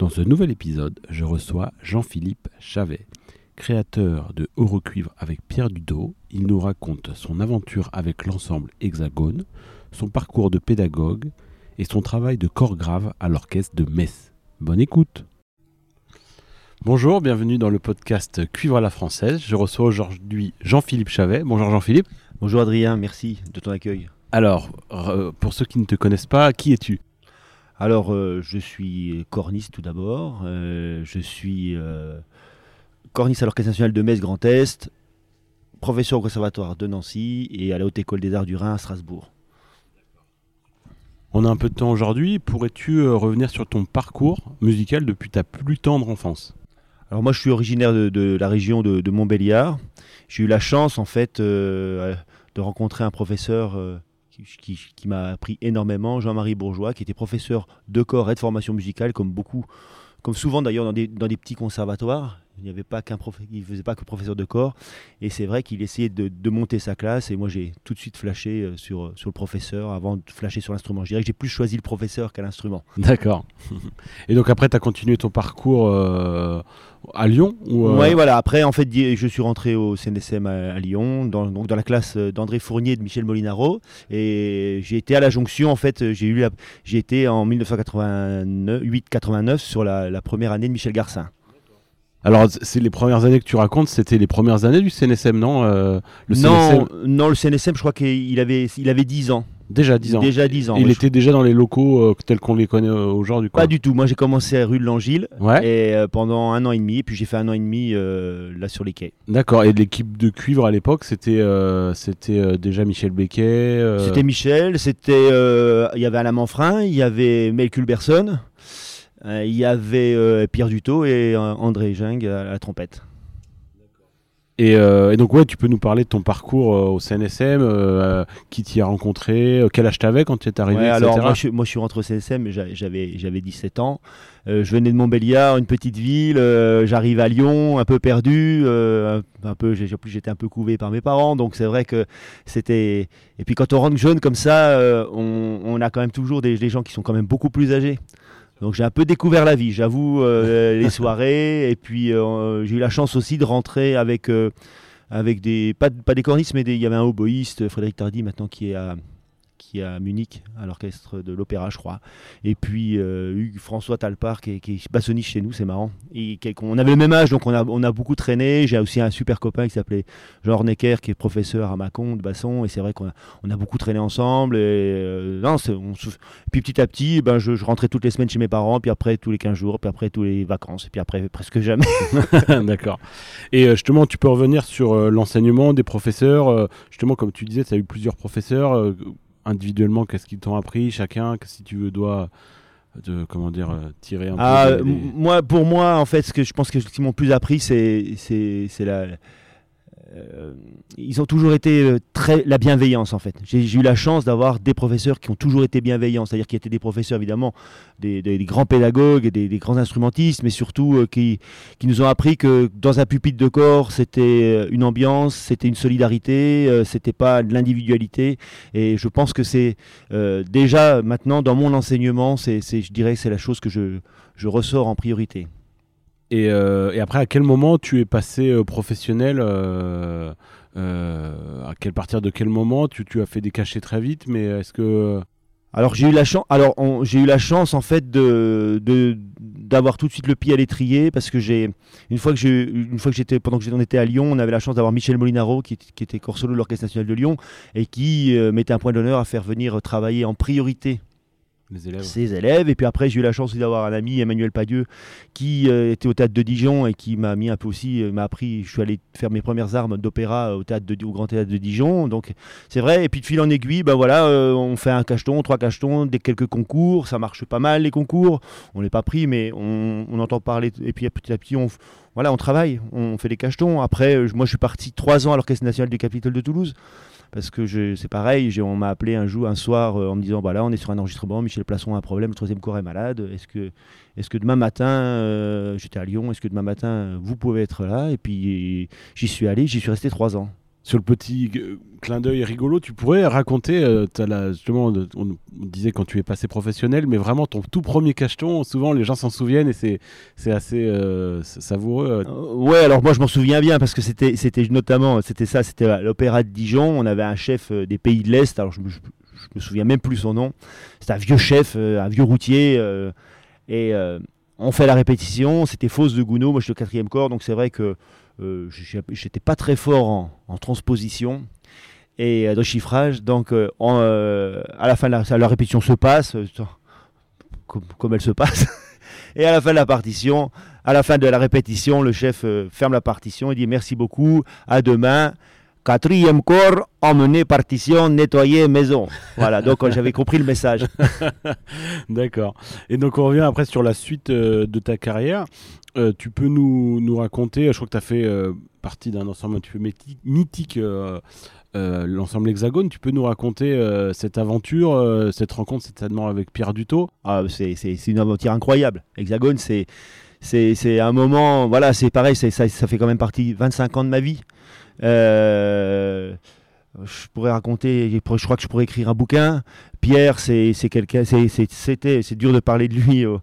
Dans ce nouvel épisode, je reçois Jean-Philippe Chavet. Créateur de Eurocuivre avec Pierre Dudot, il nous raconte son aventure avec l'ensemble Hexagone, son parcours de pédagogue et son travail de corps grave à l'orchestre de Metz. Bonne écoute Bonjour, bienvenue dans le podcast Cuivre à la française. Je reçois aujourd'hui Jean-Philippe Chavet. Bonjour Jean-Philippe. Bonjour Adrien, merci de ton accueil. Alors, euh, pour ceux qui ne te connaissent pas, qui es-tu? Alors, euh, je suis corniste tout d'abord. Euh, je suis euh, corniste à l'Orchestre national de Metz Grand Est, professeur au Conservatoire de Nancy et à la Haute École des Arts du Rhin à Strasbourg. On a un peu de temps aujourd'hui. Pourrais-tu revenir sur ton parcours musical depuis ta plus tendre enfance? Alors moi, je suis originaire de, de la région de, de Montbéliard. J'ai eu la chance, en fait, euh, de rencontrer un professeur euh, qui, m'a appris énormément, Jean-Marie Bourgeois, qui était professeur de corps et de formation musicale, comme beaucoup, comme souvent d'ailleurs dans des petits conservatoires. Il n'y avait pas qu'un prof, il faisait pas que professeur de corps. Et c'est vrai qu'il essayait de, de monter sa classe. Et moi, j'ai tout de suite flashé euh, sur, sur le professeur avant de flasher sur l'instrument. Je dirais que j'ai plus choisi le professeur qu'à l'instrument. D'accord. Et donc après, tu as continué ton parcours euh, à Lyon ou, euh, Oui, voilà. Après, en fait, je suis rentré au CNSM à, à Lyon, dans, donc dans la classe euh, d'André Fournier et de Michel Molinaro. Et j'ai été à la jonction, en fait, j'ai eu la- j'ai été en 1988-89 sur la, la première année de Michel Garcin. Alors, c'est les premières années que tu racontes, c'était les premières années du CNSM, non Euh, Le non, CNSM, non, le CNSM, je crois qu'il avait, il avait 10 ans. déjà 10 ans. Déjà 10 ans. Il ouais, était déjà dans les locaux euh, tels qu'on les connaît euh, aujourd'hui. Pas du tout. Moi, j'ai commencé à rue de Langille Ouais, et euh, pendant un an et demi. Et puis j'ai fait un an et demi là sur les quais. d'accord. Et l'équipe de cuivre à l'époque, c'était c'était déjà Michel Becquet. C'était Michel, c'était il y avait Alain Manfrin, il y avait Mel Culberson, il y avait euh, Pierre Dutot et euh, André Jung à la trompette. Et, euh, et donc, ouais, tu peux nous parler de ton parcours euh, au CNSM, euh, qui t'y a rencontré, euh, quel âge t'avais quand tu es arrivé, Ouais, etc. alors moi je, moi je suis rentré au j'a- j'avais j'avais 17 ans. Euh, je venais de Montbéliard, une petite ville. euh, J'arrive à Lyon, un peu perdu, euh, un peu. j'étais un peu couvé par mes parents, donc c'est vrai que c'était. Et puis quand on rentre jeune comme ça, euh, on, on a quand même toujours des, des gens qui sont quand même beaucoup plus âgés. Donc j'ai un peu découvert la vie, j'avoue, euh, les soirées. Et puis euh, j'ai eu la chance aussi de rentrer avec, euh, avec des, pas, pas des cornistes, mais des- il y avait un oboïste, Frédéric Tardy, maintenant qui est à, qui est à Munich, à l'orchestre de l'opéra, je crois. Et puis euh, Hugues François Talpar, qui est, qui est bassoniste chez nous, c'est marrant. Et on avait le même âge, donc on a, on a beaucoup traîné. J'ai aussi un super copain qui s'appelait Jean Necker, qui est professeur à Mâcon de basson. Et c'est vrai qu'on a, on a beaucoup traîné ensemble. Et, euh, non, on puis petit à petit, ben, je, je rentrais toutes les semaines chez mes parents, puis après tous les 15 jours, puis après tous les vacances, et puis après presque jamais. D'accord. Et euh, justement, tu peux revenir sur l'enseignement des professeurs. justement, comme tu disais, tu as eu plusieurs professeurs. Euh, individuellement, qu'est-ce qu'ils t'ont appris Chacun, que si tu veux, doit de, comment dire, euh, tirer un Ah, peu. des- m- moi, pour moi, en fait, ce que je pense que ce qu'ils m'ont plus appris, c'est, c'est, c'est la. Euh, ils ont toujours été euh, très la bienveillance en fait. J'ai, eu la chance d'avoir des professeurs qui ont toujours été bienveillants, c'est-à-dire qui étaient des professeurs évidemment, des, grands pédagogues, des, des grands instrumentistes, mais surtout euh, qui, qui nous ont appris que dans un pupitre de corps, c'était une ambiance, c'était une solidarité, c'était pas de l'individualité. Et je pense que c'est déjà maintenant dans mon enseignement, c'est- je dirais que c'est la chose que je, je ressors en priorité. Et, euh, et après, à quel moment tu es passé euh, professionnel euh, À quel partir de quel moment tu, as fait des cachets très vite, mais est-ce que Alors j'ai eu la chance. Alors j'ai eu la chance en fait d'avoir tout de suite le pied à l'étrier parce que j'ai une fois que j'étais pendant que j'étais- à Lyon, on avait la chance d'avoir Michel Molinaro qui, qui était corps solo de l'Orchestre national de Lyon et qui euh, mettait un point d'honneur à faire venir travailler en priorité les élèves. ses élèves. Et puis après, j'ai eu la chance d'avoir un ami, Emmanuel Padieu, qui euh, était au théâtre de Dijon et qui m'a mis un peu aussi, euh, m'a appris. Je suis allé faire mes premières armes d'opéra au théâtre au Grand Théâtre de Dijon. Donc c'est vrai. Et puis de fil en aiguille, ben voilà, euh, on fait un cacheton, trois cachetons, des quelques concours. Ça marche pas mal les concours. On n'est pas pris, mais on, on entend parler. Et puis petit à petit, on, voilà, on travaille, on fait des cachetons. Après, moi, je suis parti trois ans à l'Orchestre national du Capitole de Toulouse. Parce que c'est pareil, on m'a appelé un jour, un soir, euh, en me disant bah on est sur un enregistrement, Michel Plasson a un problème, le troisième corps est malade. Est-ce que, est que demain matin, euh, j'étais à Lyon, est-ce que demain matin, euh, vous pouvez être là? Et puis j'y suis allé, j'y suis resté trois ans. Sur le petit euh, clin d'œil rigolo, tu pourrais raconter, euh, t'as la- justement, on, disait quand tu es passé professionnel, mais vraiment ton tout premier cacheton, souvent les gens s'en souviennent et c'est assez euh, savoureux. Euh, ouais, alors moi je m'en souviens bien parce que c'était notamment c'était ça, c'était l'Opéra de Dijon. On avait un chef des pays de l'Est. Alors je je- me souviens même plus son nom. C'était un vieux chef, un vieux routier. et on fait la répétition. C'était Fosse de Gounod. Moi je suis au quatrième corps, donc c'est vrai que j'étais pas très fort en, transposition et euh, de chiffrage. Donc euh, euh, à la fin de la, la répétition se passe euh, comme, elle se passe. Et à la fin de la partition, à la fin de la répétition, le chef euh, ferme la partition et dit merci beaucoup, à demain. Quatrième corps, emmener partition, nettoyer maison. Voilà, donc euh, j'avais compris le message. D'accord. Et donc on revient après sur la suite euh, de ta carrière. Euh, tu peux nous, nous raconter, je crois que tu as fait euh, partie d'un ensemble un petit peu mythique, euh, euh, l'ensemble Hexagone. Tu peux nous raconter euh, cette aventure, euh, cette rencontre certainement avec Pierre Dutot Ah, c'est une aventure incroyable. Hexagone, c'est c'est un moment, voilà, c'est pareil, ça, ça fait quand même partie 25 ans de ma vie. Euh, je pourrais raconter, je crois que je pourrais écrire un bouquin. Pierre, c'est quelqu'un, c'était, c'est dur de parler de lui euh,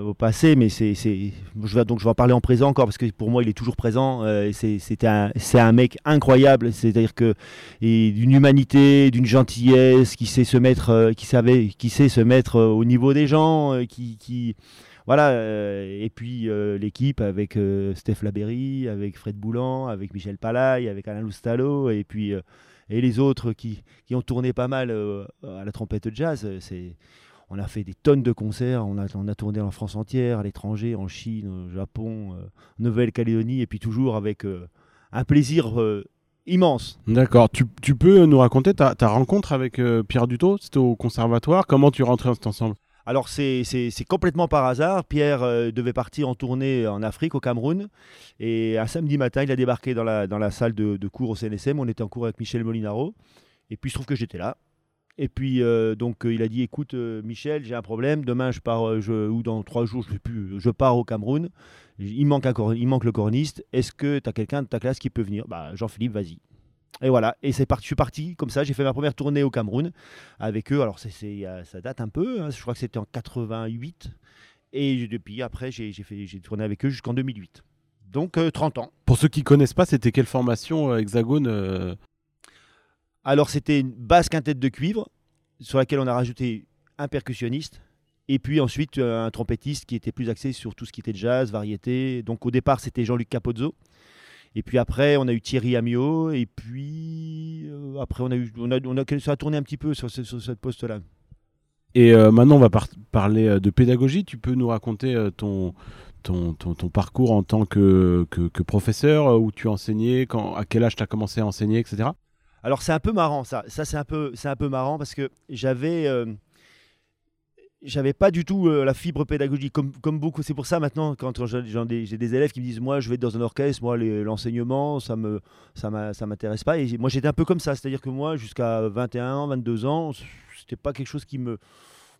au passé, mais c'est, je vais donc je vais en parler en présent encore parce que pour moi il est toujours présent. Euh, c'est, un, mec incroyable, c'est-à-dire que d'une humanité, d'une gentillesse, qui sait se mettre, euh, qui savait, qui sait se mettre euh, au niveau des gens, euh, qui, qui voilà. euh, et puis euh, l'équipe avec euh, Steph Laberry, avec Fred Boulan, avec Michel Palaille, avec Alain Loustalo, et puis euh, et les autres qui, qui ont tourné pas mal euh, à la trompette jazz. euh, C'est on a fait des tonnes de concerts, on a, on a tourné en France entière, à l'étranger, en Chine, au Japon, euh, Nouvelle-Calédonie, et puis toujours avec euh, un plaisir euh, immense. D'accord. Tu, tu peux nous raconter ta, ta rencontre avec euh, Pierre Dutot C'était au conservatoire. Comment tu rentré dans cet ensemble? Alors c'est complètement par hasard. Pierre euh, devait partir en tournée en Afrique, au Cameroun. Et un samedi matin, il a débarqué dans la, dans la salle de, de cours au CNSM. On était en cours avec Michel Molinaro. Et puis il se trouve que j'étais là. Et puis euh, donc euh, il a dit écoute euh, Michel, j'ai un problème. Demain je pars ou dans trois jours, je sais plus. Je pars au Cameroun. Il manque un il manque le corniste. Est-ce que tu as quelqu'un de ta classe qui peut venir? Bah Jean-Philippe, vas-y. Et voilà, et c'est parti, je suis parti comme ça, j'ai fait ma première tournée au Cameroun avec eux. Alors c'est, ça date un peu, hein, je crois que c'était en 88. Et depuis, après, j'ai, fait, j'ai tourné avec eux jusqu'en 2008. Donc euh, 30 ans. Pour ceux qui connaissent pas, c'était quelle formation Hexagone Alors c'était une basse quintette de cuivre sur laquelle on a rajouté un percussionniste. Et puis ensuite euh, un trompettiste qui était plus axé sur tout ce qui était jazz, variété. Donc au départ c'était Jean-Luc Capozzo. Et puis après on a eu Thierry Amiot. Et puis euh, après on a eu, on a, on a, ça a tourné un petit peu sur, ce, sur cette poste-là. Et euh, maintenant, on va par- parler de pédagogie. Tu peux nous raconter ton, ton, ton, parcours en tant que, que, professeur, où tu enseignais, quand, à quel âge tu as commencé à enseigner, etc. Alors c'est un peu marrant ça. Ça c'est un peu c'est un peu marrant parce que j'avais euh, j'avais pas du tout euh, la fibre pédagogique comme, comme beaucoup. C'est pour ça maintenant quand j'ai des, élèves qui me disent moi je vais être dans un orchestre, moi l'enseignement ça me ça m'intéresse pas et moi j'étais un peu comme ça, c'est-à-dire que moi jusqu'à 21 ans, 22 ans, c'était pas quelque chose qui me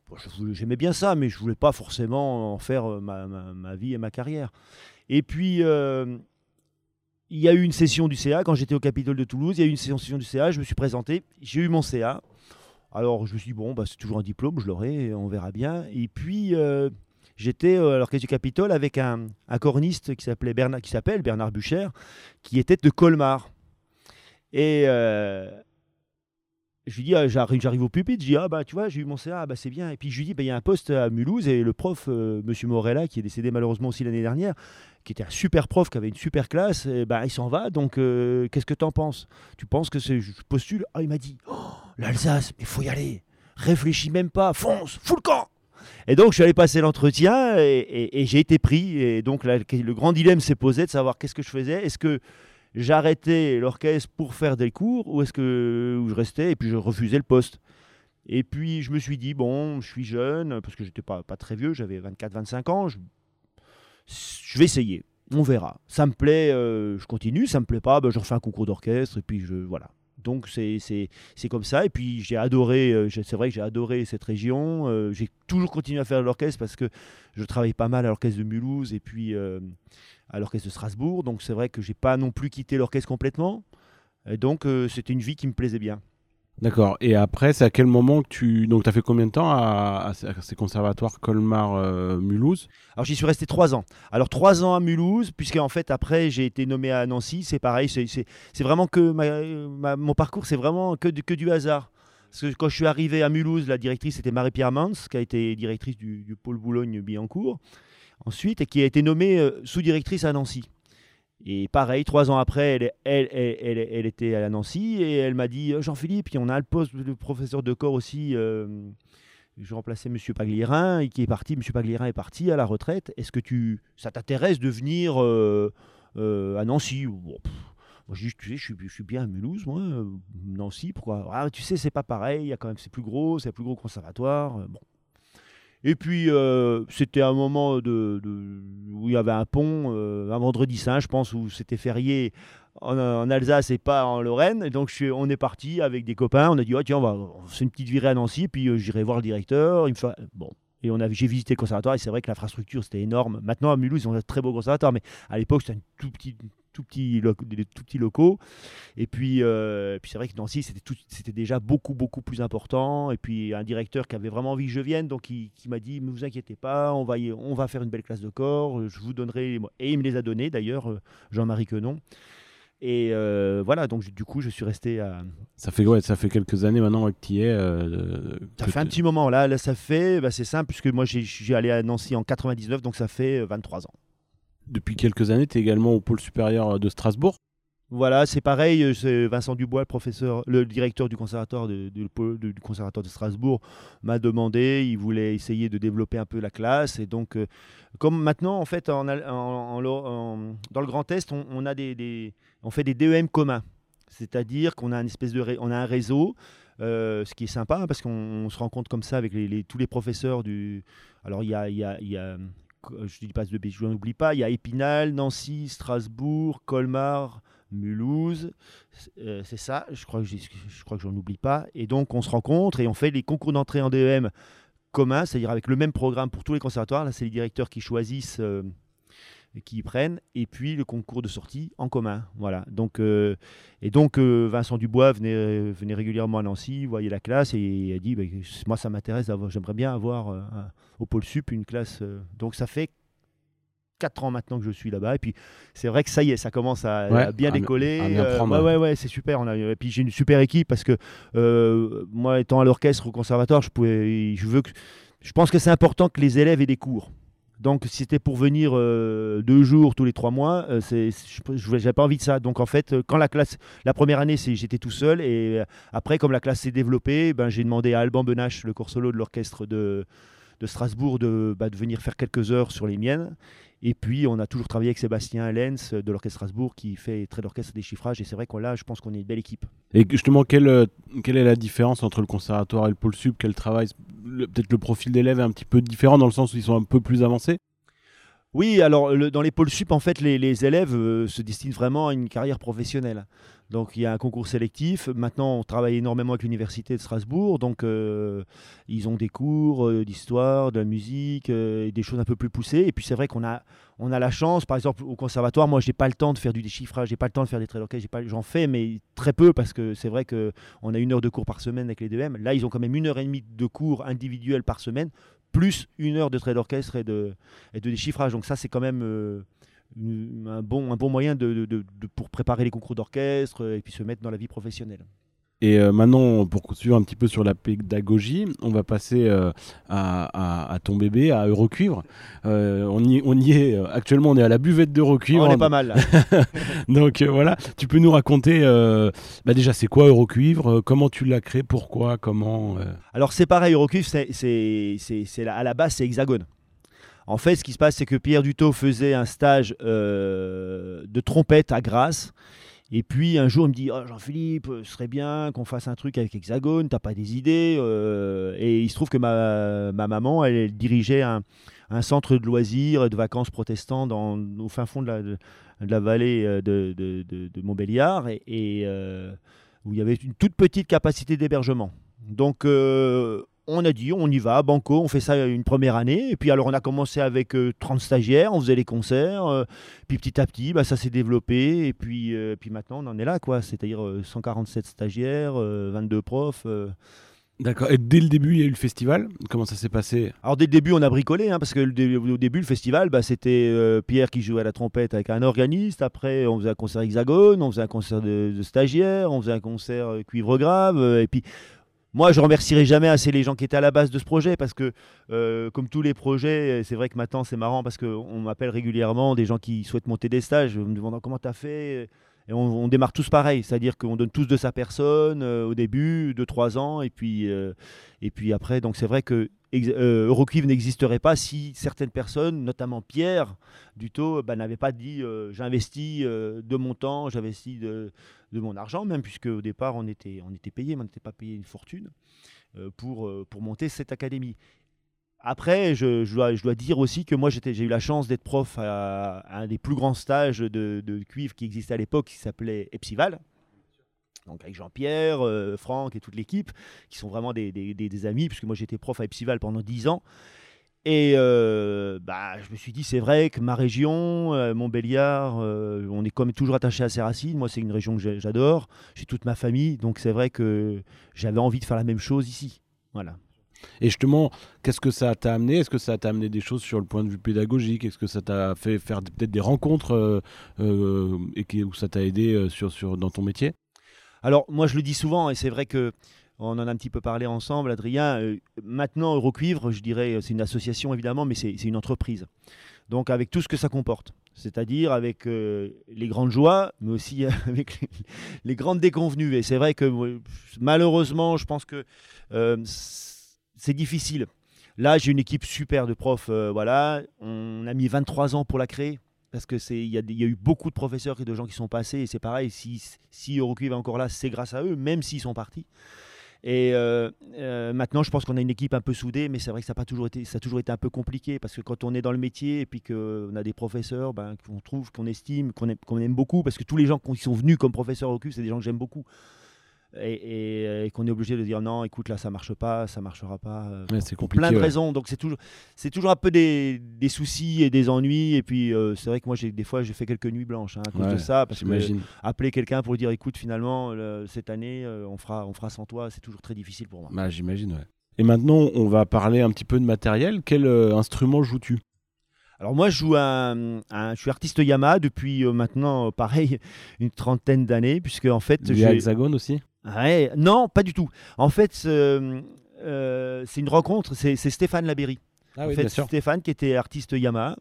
bon, j'aimais bien ça mais je voulais pas forcément en faire euh, ma, ma- vie et ma carrière. Et puis il y a eu une session du CA quand j'étais au Capitole de Toulouse. Il y a eu une session, du CA. Je me suis présenté. J'ai eu mon CA. Alors je me suis dit, bon, bah, c'est toujours un diplôme, je l'aurai, on verra bien. Et puis euh, j'étais euh, à l'Orchestre du Capitole avec un, corniste qui Bernard, s'appelle Bernard Bucher, qui était de Colmar. Et euh, je lui dis, ah, j'arrive, au pupitre, je dis, ah bah tu vois, j'ai eu mon CA, ah, bah, c'est bien. Et puis je lui dis, bah, il y a un poste à Mulhouse et le prof, euh, Monsieur Morella, qui est décédé malheureusement aussi l'année dernière, qui était un super prof, qui avait une super classe, bah, il s'en va, donc euh, qu'est-ce que tu en penses? Tu penses que c'est, je postule? Ah, il m'a dit, oh, l'Alsace, mais faut y aller. réfléchis même pas, fonce, fous le camp. Et donc, je suis allé passer l'entretien et, j'ai été pris. Et donc, le grand dilemme s'est posé de savoir qu'est-ce que je faisais. Est-ce que j'arrêtais l'orchestre pour faire des cours ou est-ce que je restais et puis je refusais le poste Et puis, je me suis dit, bon, je suis jeune, parce que j'étais pas, pas très vieux, j'avais 24-25 ans, je, je, vais essayer. On verra. Ça me plaît, euh, je continue. Ça me plaît pas, ben, je refais un concours d'orchestre et puis je voilà. Donc c'est comme ça. Et puis j'ai adoré, euh, c'est vrai que j'ai adoré cette région. Euh, j'ai toujours continué à faire l'orchestre parce que je travaillais pas mal à l'orchestre de Mulhouse et puis euh, à l'orchestre de Strasbourg. Donc c'est vrai que j'ai pas non plus quitté l'orchestre complètement. Et donc c'était une vie qui me plaisait bien. D'accord. Et après, c'est à quel moment que tu. Donc, tu as fait combien de temps à, ces conservatoires Colmar-Mulhouse Alors, j'y suis resté trois ans. Alors, trois ans à Mulhouse, puisque en fait, après, j'ai été nommé à Nancy. C'est pareil. C'est vraiment que. mon parcours, c'est vraiment que, que du hasard. Parce que quand je suis arrivé à Mulhouse, la directrice était Marie-Pierre Mans, qui a été directrice du, pôle Boulogne-Billancourt. Ensuite, et qui a été nommée euh, sous-directrice à Nancy. Et pareil, trois ans après, elle, elle, était à Nancy et elle m'a dit Jean-Philippe, on a le poste de professeur de corps aussi. Euh, je remplaçais M. Paglierin, qui est parti. M. Paglierin est parti à la retraite. Est-ce que tu, ça t'intéresse de venir euh, euh, à Nancy? Bon, moi, je, tu sais, je, suis, bien à Mulhouse, moi. Nancy, pourquoi? Ah, Tu sais, c'est pas pareil. Il y a quand même, c'est plus gros, c'est plus gros conservatoire. Bon, et puis, euh, c'était un moment où il y avait un pont, euh, un vendredi saint, je pense, où c'était férié en, Alsace et pas en Lorraine. Donc, on est parti avec des copains. On a dit, oh, tiens, on va c'est une petite virée à Nancy, puis euh, j'irai voir le directeur. Bon. Et j'ai visité le conservatoire et c'est vrai que l'infrastructure c'était énorme. Maintenant à Mulhouse ils ont un très beau conservatoire, mais à l'époque c'était un tout petit, tout petits, des tout petits locaux. Et puis, euh, puis c'est vrai que Nancy, c'était déjà beaucoup, beaucoup plus important. Et puis, un directeur qui avait vraiment envie que je vienne, donc qui, m'a dit Ne vous inquiétez pas, on va, on va faire une belle classe de corps, je vous donnerai. Et il me les a donnés d'ailleurs, euh, Jean-Marie Quenon. Et euh, voilà, donc du coup, je suis resté à. Ça fait, ouais, ça fait quelques années maintenant que tu y es. ça fait un petit moment. Là, là ça fait. Bah, c'est simple, puisque moi, j'ai allé à Nancy en 99, donc ça fait 23 ans depuis quelques années, tu es également au pôle supérieur de Strasbourg. Voilà, c'est pareil, euh, c'est Vincent Dubois, le professeur, le directeur du conservatoire de, conservatoire de Strasbourg, m'a demandé, il voulait essayer de développer un peu la classe, et donc euh, comme maintenant en fait dans le Grand Est, on, fait des DEM communs, c'est-à-dire qu'on a un réseau. Euh, ce qui est sympa hein, parce qu'on se rend compte comme ça avec tous les professeurs du. Alors il y a, y a, y a je dis pas de bêtises, je n'oublie pas, il y a Épinal, Nancy, Strasbourg, Colmar, Mulhouse, euh, c'est ça, je crois que je crois que oublie pas. Et donc on se rencontre et on fait les concours d'entrée en DEM communs, c'est-à-dire avec le même programme pour tous les conservatoires. Là, c'est les directeurs qui choisissent. Euh, qui y prennent, et puis le concours de sortie en commun. Voilà. Donc, euh, et donc Vincent Dubois venait, venait régulièrement à Nancy, voyait la classe et il a dit bah, Moi, ça m'intéresse, j'aimerais bien avoir au pôle sup une classe. donc ça fait 4 ans maintenant que je suis là-bas. Et puis, c'est vrai que ça y est, ça commence à, bien décoller. Euh, ouais, ouais, c'est super. On a, et puis, j'ai une super équipe parce que euh, moi, étant à l'orchestre au conservatoire, je, pouvais, je, veux que, je pense que c'est important que les élèves aient des cours. Donc, si c'était pour venir euh, deux jours tous les trois mois, c'est, je n'avais pas envie de ça. Donc, en fait, quand la classe, la première année, j'étais tout seul. Et après, comme la classe s'est développée, ben, j'ai demandé à Alban Benache, le corps solo de l'orchestre de, de Strasbourg, de, bah, de venir faire quelques heures sur les miennes. Et puis, on a toujours travaillé avec Sébastien Lenz de l'Orchestre Strasbourg qui fait très d'orchestre des chiffrages. Et c'est vrai qu'on là, je pense qu'on est une belle équipe. Et justement, quelle, euh, quelle est la différence entre le conservatoire et le pôle sub Quel travail? Peut-être le profil d'élèves est un petit peu différent dans le sens où ils sont un peu plus avancés? Oui, alors dans les pôles sup, en fait, les, élèves euh, se destinent vraiment à une carrière professionnelle. Donc il y a un concours sélectif. Maintenant, on travaille énormément avec l'université de Strasbourg. Donc euh, ils ont des cours euh, d'histoire, de la musique, des choses un peu plus poussées. Et puis c'est vrai qu'on a, on a la chance, par exemple au conservatoire, moi j'ai pas le temps de faire du déchiffrage, j'ai pas le temps de faire des traits d'orchestre, j'en fais, mais très peu parce que c'est vrai qu'on a une heure de cours par semaine avec les DM. Là, ils ont quand même une heure et demie de cours individuels par semaine plus une heure de trait d'orchestre et de, et de déchiffrage. Donc ça, c'est quand même euh, un, bon, un bon moyen de, pour préparer les concours d'orchestre et puis se mettre dans la vie professionnelle. Et euh, maintenant, pour suivre un petit peu sur la pédagogie, on va passer euh, à, ton bébé, à Eurocuivre. Euh, on, y, on y est, actuellement, on est à la buvette d'Eurocuivre. On est pas mal Donc voilà, tu peux nous raconter bah, déjà c'est quoi Eurocuivre, comment tu l'as créé, pourquoi, comment Alors c'est pareil, Eurocuivre, c'est, à la base c'est Hexagone. En fait, ce qui se passe, c'est que Pierre Dutot faisait un stage de trompette à Grasse. Et puis un jour, il me dit oh, Jean-Philippe, ce serait bien qu'on fasse un truc avec Hexagone, t'as pas des idées euh, Et il se trouve que ma, maman, elle, dirigeait un, centre de loisirs de vacances protestants dans, au fin fond de la, vallée euh, de, Montbéliard, et, euh, où il y avait une toute petite capacité d'hébergement. Donc on a dit, on y va, Banco, on fait ça une première année. Et puis alors on a commencé avec 30 euh, stagiaires, on faisait les concerts. Euh, puis petit à petit, bah, ça s'est développé. Et puis, euh, puis maintenant on en est là, quoi. C'est-à-dire 147 stagiaires, 22 profs. D'accord. Et dès le début, il y a eu le festival? Comment ça s'est passé? Alors dès le début, on a bricolé, hein, parce que au début, le festival, bah, c'était Pierre qui jouait à la trompette avec un organiste. Après, on faisait un concert hexagone, on faisait un concert de, de stagiaires, on faisait un concert cuivre grave. et puis moi, je remercierai jamais assez les gens qui étaient à la base de ce projet parce que, euh, comme tous les projets, c'est vrai que maintenant c'est marrant parce qu'on m'appelle régulièrement des gens qui souhaitent monter des stages, me demandant comment tu as fait? On, démarre tous pareil, c'est-à-dire qu'on donne tous de sa personne euh, au début, de trois ans, et puis, euh, et puis après. Donc c'est vrai que euh, n'existerait pas si certaines personnes, notamment Pierre Duto, bah, n'avaient pas dit j'investis de mon temps, j'investis de, mon argent, même puisque au départ on était, on était payé, mais on n'était pas payé une fortune pour monter cette académie. Après, je, dois, dire aussi que moi, j'ai eu la chance d'être prof à, un des plus grands stages de, cuivre qui existait à l'époque, qui s'appelait Epsival. Donc avec Jean-Pierre, euh, Franck et toute l'équipe, qui sont vraiment des, amis, puisque moi j'étais prof à Epsival pendant 10 ans. Et euh, bah, je me suis dit, c'est vrai que ma région, euh, Montbéliard, on est comme toujours attaché à ses racines. Moi, c'est une région que j'adore. J'ai toute ma famille. Donc, c'est vrai que j'avais envie de faire la même chose ici. Voilà. Et justement, qu'est-ce que ça t'a amené? Est-ce que ça t'a amené des choses sur le point de vue pédagogique? Est-ce que ça t'a fait faire peut-être des rencontres euh, euh, et où ça t'a aidé euh, sur, sur, dans ton métier? Alors, moi, je le dis souvent, et c'est vrai que on en a un petit peu parlé ensemble, Adrien. maintenant, Eurocuivre, je dirais, c'est une association évidemment, mais c'est une entreprise. Donc, avec tout ce que ça comporte c'est-à-dire avec les grandes joies, mais aussi avec les grandes déconvenues. Et c'est vrai que malheureusement, je pense que c'est difficile. Là, j'ai une équipe super de profs. Euh, voilà, on a mis 23 ans pour la créer parce que c'est il y, a eu beaucoup de professeurs et de gens qui sont passés et c'est pareil. Si si Eurocuivre est encore là, c'est grâce à eux, même s'ils sont partis. Et euh, euh, maintenant, je pense qu'on a une équipe un peu soudée, mais c'est vrai que ça a, pas toujours été, ça a toujours été un peu compliqué parce que quand on est dans le métier et puis qu'on a des professeurs ben, qu'on trouve, qu'on estime, qu'on aime, aime, beaucoup, parce que tous les gens qui sont venus comme professeurs au c'est des gens que j'aime beaucoup et, qu'on est obligé de dire non, écoute, là ça marche pas, ça marchera pas. Euh, c'est compliqué. Plein de raisons. Donc c'est toujours, c'est toujours un peu des, des, soucis et des ennuis. Et puis euh, c'est vrai que moi, j'ai, des fois, j'ai fait quelques nuits blanches hein, à cause de ça. Parce que appeler quelqu'un pour dire écoute, finalement, cette année, euh, on, fera, on fera sans toi, c'est toujours très difficile pour moi. Bah, j'imagine, ouais. Et maintenant, on va parler un petit peu de matériel. Quel instrument joues-tu? Alors moi, je joue un, je suis artiste Yamaha depuis maintenant, pareil, une trentaine d'années, puisque en fait, j'ai Hexagone aussi? Non, pas du tout. En fait, euh, c'est une rencontre, c'est Stéphane Labéry. Ah en fait, Stéphane qui était artiste Yamaha.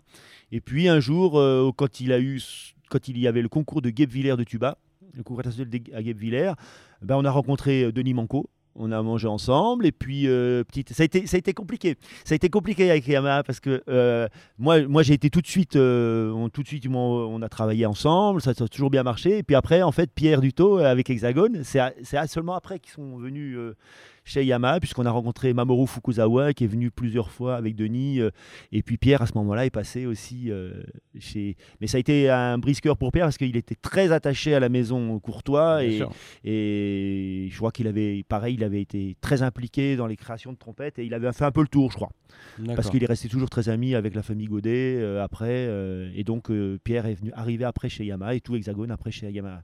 Et puis un jour, euh, quand il a eu, quand il y avait le concours de Guebwiller de tuba, le concours international à Guebwiller, ben on a rencontré euh, Denis Manco, on a mangé ensemble et puis euh, petite ça a été ça a été compliqué. Ça a été compliqué avec Yamaha parce que euh, moi moi j'ai été tout de suite euh, on, tout de suite on, a travaillé ensemble ça, a toujours bien marché et puis après en fait Pierre Duto avec Hexagone c'est seulement après qu'ils sont venus chez Yamaha, puisqu'on a rencontré Mamoru Fukuzawa, qui est venu plusieurs fois avec Denis. Euh, et puis Pierre, à ce moment-là, est passé aussi euh, chez. Mais ça a été un brisqueur pour Pierre, parce qu'il était très attaché à la maison Courtois. Et, et, je crois qu'il avait, pareil, il avait été très impliqué dans les créations de trompettes. Et il avait fait un peu le tour, je crois. Parce qu'il est resté toujours très ami avec la famille Godet euh, après. et donc, Pierre est venu arriver après chez Yamaha et tout Hexagone après chez Yamaha.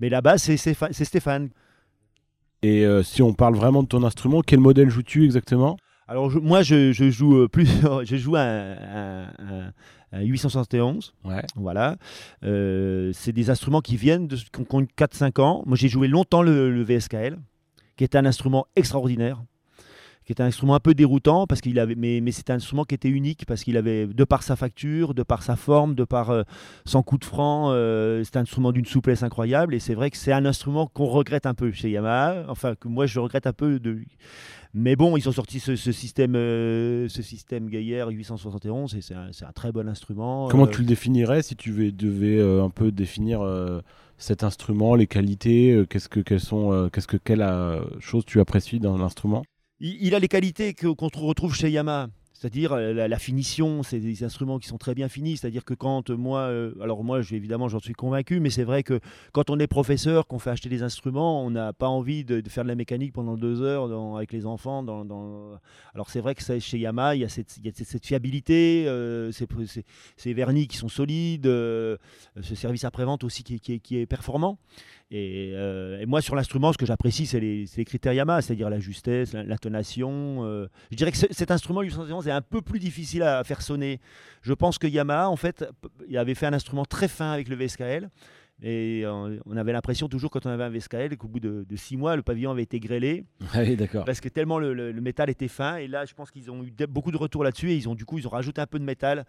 Mais là-bas, c'est Stéphane. Et euh, si on parle vraiment de ton instrument, quel modèle joues-tu exactement? Alors je- moi je, je joue euh, plus, je joue un, un- un- un 871. Ouais. Voilà. Euh, c'est des instruments qui viennent de qui ont 4-5 ans. Moi j'ai joué longtemps le, le VSKL, qui est un instrument extraordinaire qui est un instrument un peu déroutant parce qu'il avait mais, mais c'est un instrument qui était unique parce qu'il avait de par sa facture de par sa forme de par euh, son coup de franc euh, c'est un instrument d'une souplesse incroyable et c'est vrai que c'est un instrument qu'on regrette un peu chez Yamaha enfin que moi je regrette un peu de mais bon ils ont sorti ce, ce système euh, ce système Gaillard 871 et c'est un, un très bon instrument Comment Euh, tu le définirais si tu vais- devais euh, un peu définir euh, cet instrument, les qualités, euh, qu'est-ce que quelles sont, euh, qu'est-ce que quelle euh, chose tu apprécies dans l'instrument? Il, a les qualités qu'on retrouve chez Yamaha. C'est-à-dire euh, la, finition, c'est des instruments qui sont très bien finis. C'est-à-dire que quand euh, moi, euh, alors moi, évidemment, j'en suis convaincu, mais c'est vrai que quand on est professeur, qu'on fait acheter des instruments, on n'a pas envie de, faire de la mécanique pendant deux heures avec les enfants. Alors c'est vrai que chez Yamaha, il y a cette, fiabilité, ces, vernis qui sont solides, ce service après-vente aussi qui est performant. Et, euh, et moi, sur l'instrument, ce que j'apprécie, c'est les, critères Yamaha, c'est-à-dire la justesse, la- l'intonation. euh. Je dirais que ce- cet instrument 811 est un peu plus difficile à faire sonner. Je pense que Yamaha, en fait, il avait fait un instrument très fin avec le VSKL. Et on avait l'impression toujours quand on avait un VSKL qu'au bout de, de six mois, le pavillon avait été grêlé Oui, d'accord. parce que tellement le, le- le métal était fin. Et là, je pense qu'ils ont eu beaucoup de retours là-dessus et ils ont du coup ils ont rajouté un peu de métal.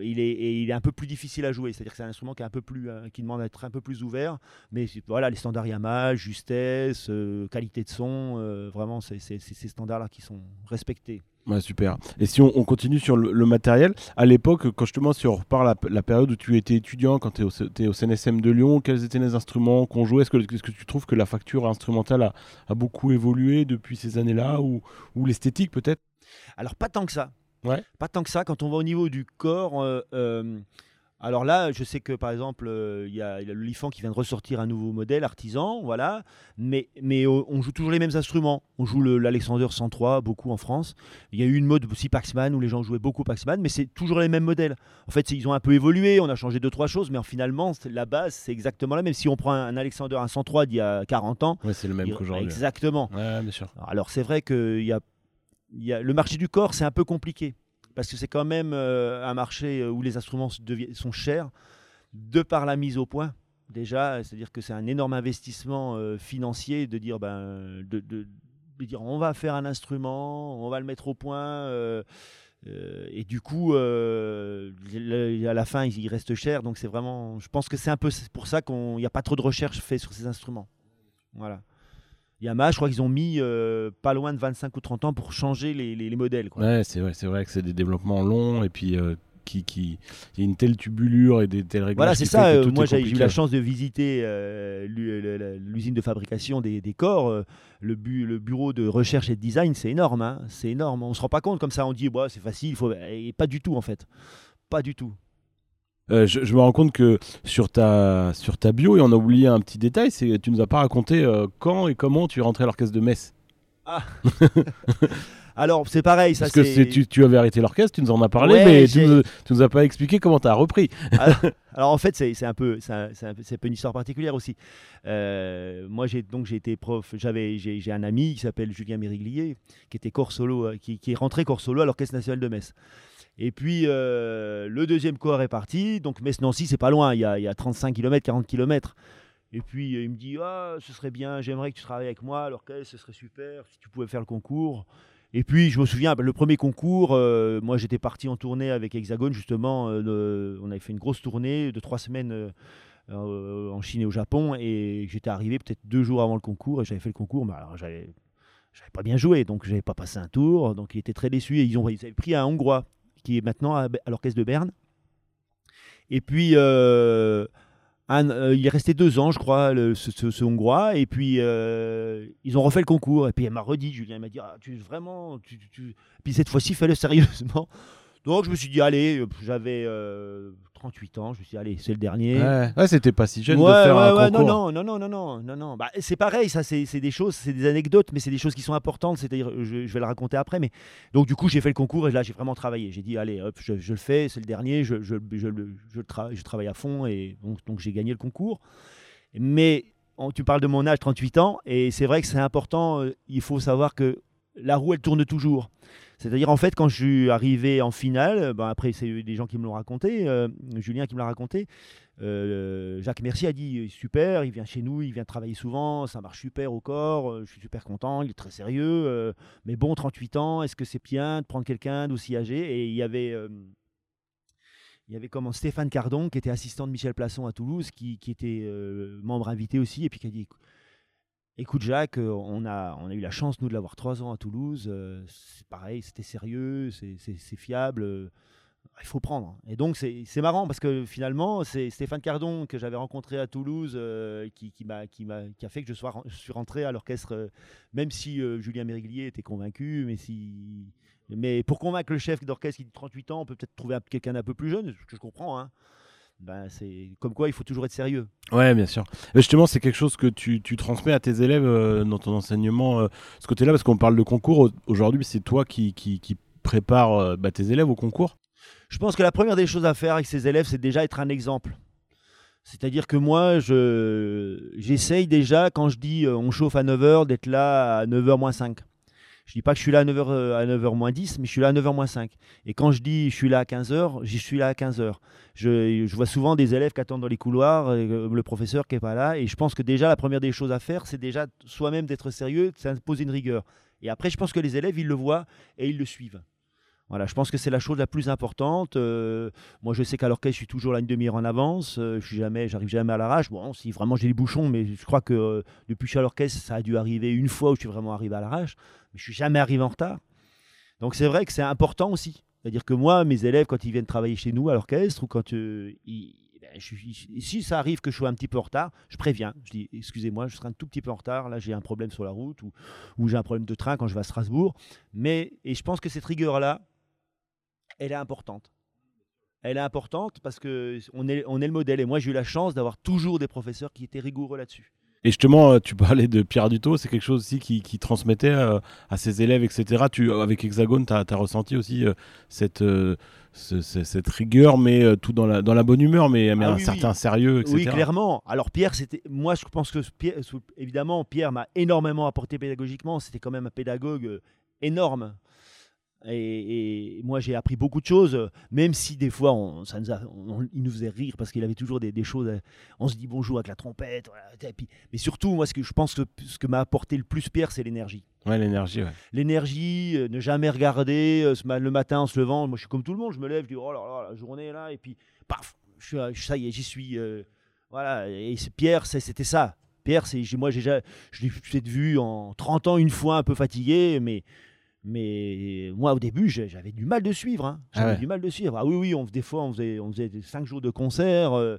Il est, et il est un peu plus difficile à jouer, c'est-à-dire que c'est un instrument qui est un peu plus, euh, qui demande à être un peu plus ouvert. Mais voilà, les standards Yamaha, justesse, euh, qualité de son, euh, vraiment, c'est ces standards-là qui sont respectés. Ouais, super. Et si on, on continue sur le, le matériel, à l'époque, quand justement, si on repart la, la période où tu étais étudiant, quand tu es, au CNSM de Lyon, quels étaient les instruments qu'on jouait? Est-ce que, tu trouves que la facture instrumentale a, a beaucoup évolué depuis ces années-là ou, ou l'esthétique peut-être? Alors pas tant que ça. Ouais. Pas tant que ça. Quand on va au niveau du corps, euh, euh, alors là, je sais que par exemple, euh, il y, a il y a le Lifan qui vient de ressortir un nouveau modèle artisan, voilà. Mais, mais on joue toujours les mêmes instruments. On joue le- l'Alexander 103 beaucoup en France. Il y a eu une mode aussi Paxman où les gens jouaient beaucoup Paxman, mais c'est toujours les mêmes modèles. En fait, ils ont un peu évolué. On a changé deux trois choses, mais en, finalement, la base c'est exactement la même. Si on prend un, un Alexander un 103 d'il y a 40 ans, Ouais, c'est le même qu'aujourd'hui. exactement. Ouais, bien sûr. Alors c'est vrai que il y a, le marché du corps, c'est un peu compliqué. Parce que c'est quand même euh, un marché euh, où les instruments sont chers, de par la mise au point. Déjà, c'est-à-dire que c'est un énorme investissement euh, financier de dire, ben, de, dire on va faire un instrument, on va le mettre au point. et du coup, à la fin, il il reste cher. Donc c'est vraiment, je pense que c'est un peu pour ça qu'il n'y a pas trop de recherche faite sur ces instruments. Voilà. Yamaha, je crois qu'ils ont mis euh, pas loin de 25 ou 30 ans pour changer les, les- les modèles. Quoi. Ouais, c'est vrai, c'est vrai que c'est des dédéveloppements longs et puis euh, qui, qui, il y a une telle tubulure et des tels réglages. Voilà, c'est ça. euh, moi, j'ai eu la chance de visiter l'usine de fabrication des, des corps. le, bu- le bureau de recherche et de design, c'est énorme. hein, c'est énorme. On se rend pas compte comme ça. On dit, bah, c'est facile. il Faut... Et pas du tout, en fait. Pas du tout. Euh, je, je me rends compte que sur ta, sur ta bio, et on a oublié un petit détail, c'est tu nous as pas raconté euh, quand et comment tu es rentré à l'orchestre de Metz. Alors, c'est pareil. Ça, Parce que tu, tu avais arrêté l'orchestre, tu nous en as parlé, Ouais, mais tu nous, tu nous as pas expliqué comment tu as repris. alors, alors, en fait, c'est c'est un peu, c'est un, c'est un peu- une histoire particulière aussi. Euh, moi, j'ai donc j'ai été prof. J'avais, j'ai j'ai un ami qui s'appelle Julien Mériglier, qui était corps solo, qui, qui est rentré corps solo à l'Orchestre national de Metz. Et puis euh, le deuxième corps est parti. Donc Metz-Nancy, c'est pas loin. Il y, a, il y a 35 km, 40 km. Et puis euh, il me dit ah, ce serait bien, j'aimerais que tu travailles avec moi à l'orchestre, ce serait super si tu pouvais faire le concours. Et puis je me souviens, le premier concours, euh, moi j'étais parti en tournée avec Hexagone justement. on avait fait une grosse tournée de trois semaines en Chine et au Japon. Et j'étais arrivé peut-être deux jours avant le concours et j'avais fait le concours. Mais alors j'avais, j'avais pas bien joué, donc j'avais pas passé un tour. Donc il était très déçu et ils avaient pris un Hongrois qui est maintenant à, l'orchestre de Berne. Et puis euh, euh, il est resté deux ans, je crois, ce, Hongrois. Et puis, euh, ils ont refait le concours. Et puis, elle m'a redit, Julien, m'a dit, ah, tu vraiment. Puis cette fois-ci, fais-le sérieusement. Donc, je me suis dit, allez, j'avais 38 ans. Je me suis dit, allez, c'est le dernier. Ouais, ouais, c'était pas si jeune Ouais, de faire ouais, un ouais, concours. non, non, non, non, non, non, non. Bah, c'est pareil, ça, c'est des choses, c'est des anecdotes, mais c'est des choses qui sont importantes. C'est-à-dire, je, je vais le raconter après, mais donc du coup, j'ai fait le concours et là, j'ai vraiment travaillé. J'ai dit, allez, hop, je, je le fais, c'est le dernier, je, je, je, tra- je travaille à fond et donc, donc j'ai gagné le concours. Mais on- tu parles de mon âge, 38 ans, et c'est vrai que c'est important. euh, il faut savoir que la roue, elle tourne toujours. C'est-à-dire, en fait, quand je suis arrivé en finale, ben après, c'est des gens qui me l'ont raconté, euh, Julien qui me l'a raconté, euh, Jacques Mercier a dit super, il vient chez nous, il vient travailler souvent, ça marche super au corps, euh, je suis super content, il est très sérieux, mais bon, 38 ans, est-ce que c'est bien de prendre quelqu'un d'aussi âgé? Et il y avait. il y avait comme Stéphane Cardon, qui était assistant de Michel Plasson à Toulouse, qui, qui était membre invité aussi, et puis qui a dit Écoute Jacques, euh, on a, eu la chance nous de l'avoir trois ans à Toulouse. Euh, c'est pareil, c'était sérieux, c'est fiable. Euh, il faut prendre. Et donc c'est marrant parce que finalement c'est Stéphane Cardon que j'avais rencontré à Toulouse qui, qui, a fait que je, sois, suis rentré à l'orchestre, même si Julien Mériglier était convaincu, mais pour convaincre le chef d'orchestre qui dit 38 ans, on peut peut-être trouver quelqu'un d'un peu plus jeune, ce que je comprends. Hein ben, c'est comme quoi il faut toujours être sérieux. Ouais, bien sûr. justement, c'est quelque chose que tu, tu, transmets à tes élèves euh, dans ton enseignement, euh, ce côté-là, parce qu'on parle de concours. Aujourd'hui, c'est toi qui, qui, euh, bah, tes élèves au concours Je pense que la première des choses à faire avec ses élèves, c'est déjà être un exemple. C'est-à-dire que moi, j'essaye déjà, quand je dis on chauffe à 9h, d'être là à 9h moins 5. Je dis pas que je suis là à 9h, à 9h moins 10, mais je suis là à 9h moins 5. Et quand je dis je suis là à 15h, j'y suis là à 15h. Je, vois souvent des élèves qui attendent dans les couloirs, euh, le professeur qui n'est pas là. Et je pense que déjà, la première des choses à faire, c'est déjà soi-même d'être sérieux, de s'imposer une rigueur. Et après, je pense que les élèves, ils le voient et ils le suivent. Voilà, je pense que c'est la chose la plus importante. Euh, moi, je sais qu'à l'orchestre, je suis toujours là une demi-heure en avance. Euh, je suis jamais, j'arrive jamais à l'arrache. Bon, si vraiment j'ai des bouchons, mais je crois que euh, depuis que je suis à l'orchestre, ça a dû arriver une fois où je suis vraiment arrivé à l'arrache. Mais je suis jamais arrivé en retard. Donc c'est vrai que c'est important aussi. C'est-à-dire que moi, mes élèves, quand ils viennent travailler chez nous à l'orchestre ou quand ils, ben, si ça arrive que je sois un petit peu en retard, je préviens. Je dis excusez-moi, je serai un tout petit peu en retard. Là, j'ai un problème sur la route ou, ou j'ai un problème de train quand je vais à Strasbourg. Mais et je pense que cette rigueur-là, elle est importante. Elle est importante parce que on est, on est le modèle. Et moi, j'ai eu la chance d'avoir toujours des professeurs qui étaient rigoureux là-dessus. Et justement, euh, tu parlais de Pierre Dutot, c'est quelque chose aussi qui, transmettait euh, à ses élèves, etc. Tu, avec Hexagone, tu as, ressenti aussi euh, cette, cette rigueur, mais tout dans la, dans la bonne humeur, mais, mais ah un certain sérieux, etc. Oui, clairement. Alors Pierre, c'était, moi je pense que évidemment, Pierre m'a énormément apporté pédagogiquement. C'était quand même un pédagogue énorme. Et, moi, j'ai appris beaucoup de choses, même si des fois, on, ça nous il nous faisait rire parce qu'il avait toujours des, choses. On se dit bonjour avec la trompette. mais surtout, moi, ce que je pense que ce que m'a apporté le plus Pierre, c'est l'énergie. Ouais, l'énergie. L'énergie, euh, ne jamais regarder euh, le matin en se levant. Moi, je suis comme tout le monde. Je me lève, je dis oh là là, la journée est là, et puis paf, je suis, ça y est, j'y suis. Euh, voilà. Et Pierre, c'était ça. Pierre, c'est moi, j'ai, je l'ai peut-être vu en 30 ans une fois un peu fatigué, mais mais moi, au début, j'avais du mal de suivre. Hein. Ah j'avais du mal de suivre. Ah oui, oui, on, des fois, on faisait, on faisait cinq jours de concert. Euh,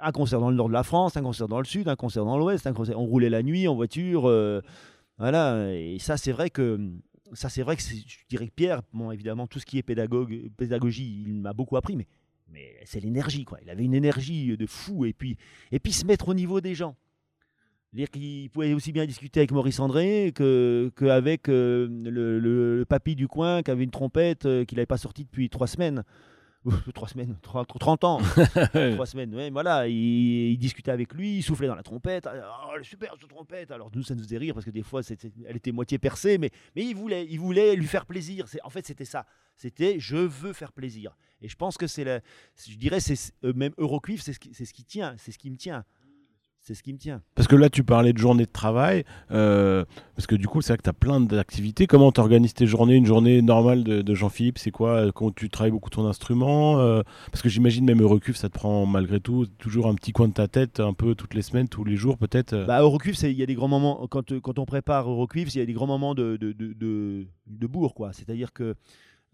un concert dans le nord de la France, un concert dans le sud, un concert dans l'ouest, un concert... on roulait la nuit en voiture. Euh, voilà. Et ça, c'est vrai que ça, c'est vrai que je dirais que Pierre, bon, évidemment, tout ce qui est pédagogue, pédagogie, il m'a beaucoup appris, mais, mais c'est l'énergie, quoi. Il avait une énergie de fou, et puis, et puis se mettre au niveau des gens dire qu'il pouvait aussi bien discuter avec Maurice André qu'avec que euh, le, le, papy du coin qui avait une trompette euh, qu'il n'avait pas sortie depuis trois semaines. trois semaines, 30 ans, trois semaines, ouais, voilà, il, discutait avec lui, il soufflait dans la trompette, oh, super cette trompette, alors nous ça nous faisait rire parce que des fois elle était moitié percée, mais, mais il, voulait, il voulait lui faire plaisir, en fait c'était ça, c'était je veux faire plaisir, et je pense que c'est, je dirais, c'est, euh, même Eurocuivre, c'est ce, c'est ce qui tient, c'est ce qui me tient, c'est ce qui me tient. Parce que là, tu parlais de journée de travail, euh, parce que du coup, c'est vrai que tu as plein d'activités. Comment tu organises tes journées Une journée normale de, Jean-Philippe, c'est quoi Quand tu travailles beaucoup ton instrument euh, Parce que j'imagine même Eurocuve, ça te prend malgré tout toujours un petit coin de ta tête, un peu toutes les semaines, tous les jours peut-être bah, Eurocuve, il y a des grands moments, quand, quand on prépare Eurocuve, il y a des grands moments de, de, de, de bourre. quoi. C'est-à-dire que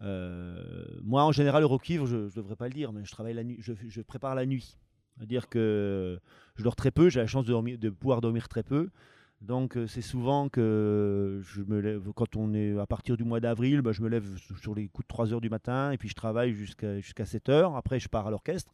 euh, moi, en général, Eurocuivre, je ne devrais pas le dire, mais je, travaille la nuit, je, je prépare la nuit. C'est-à-dire que je dors très peu, j'ai la chance de, pouvoir dormir très peu. Donc euh, c'est souvent que quand on est à partir du mois d'avril, bah, je me lève sur les coups de 3 heures du matin et puis je travaille jusqu'à jusqu'à 7 heures. Après je pars à l'orchestre.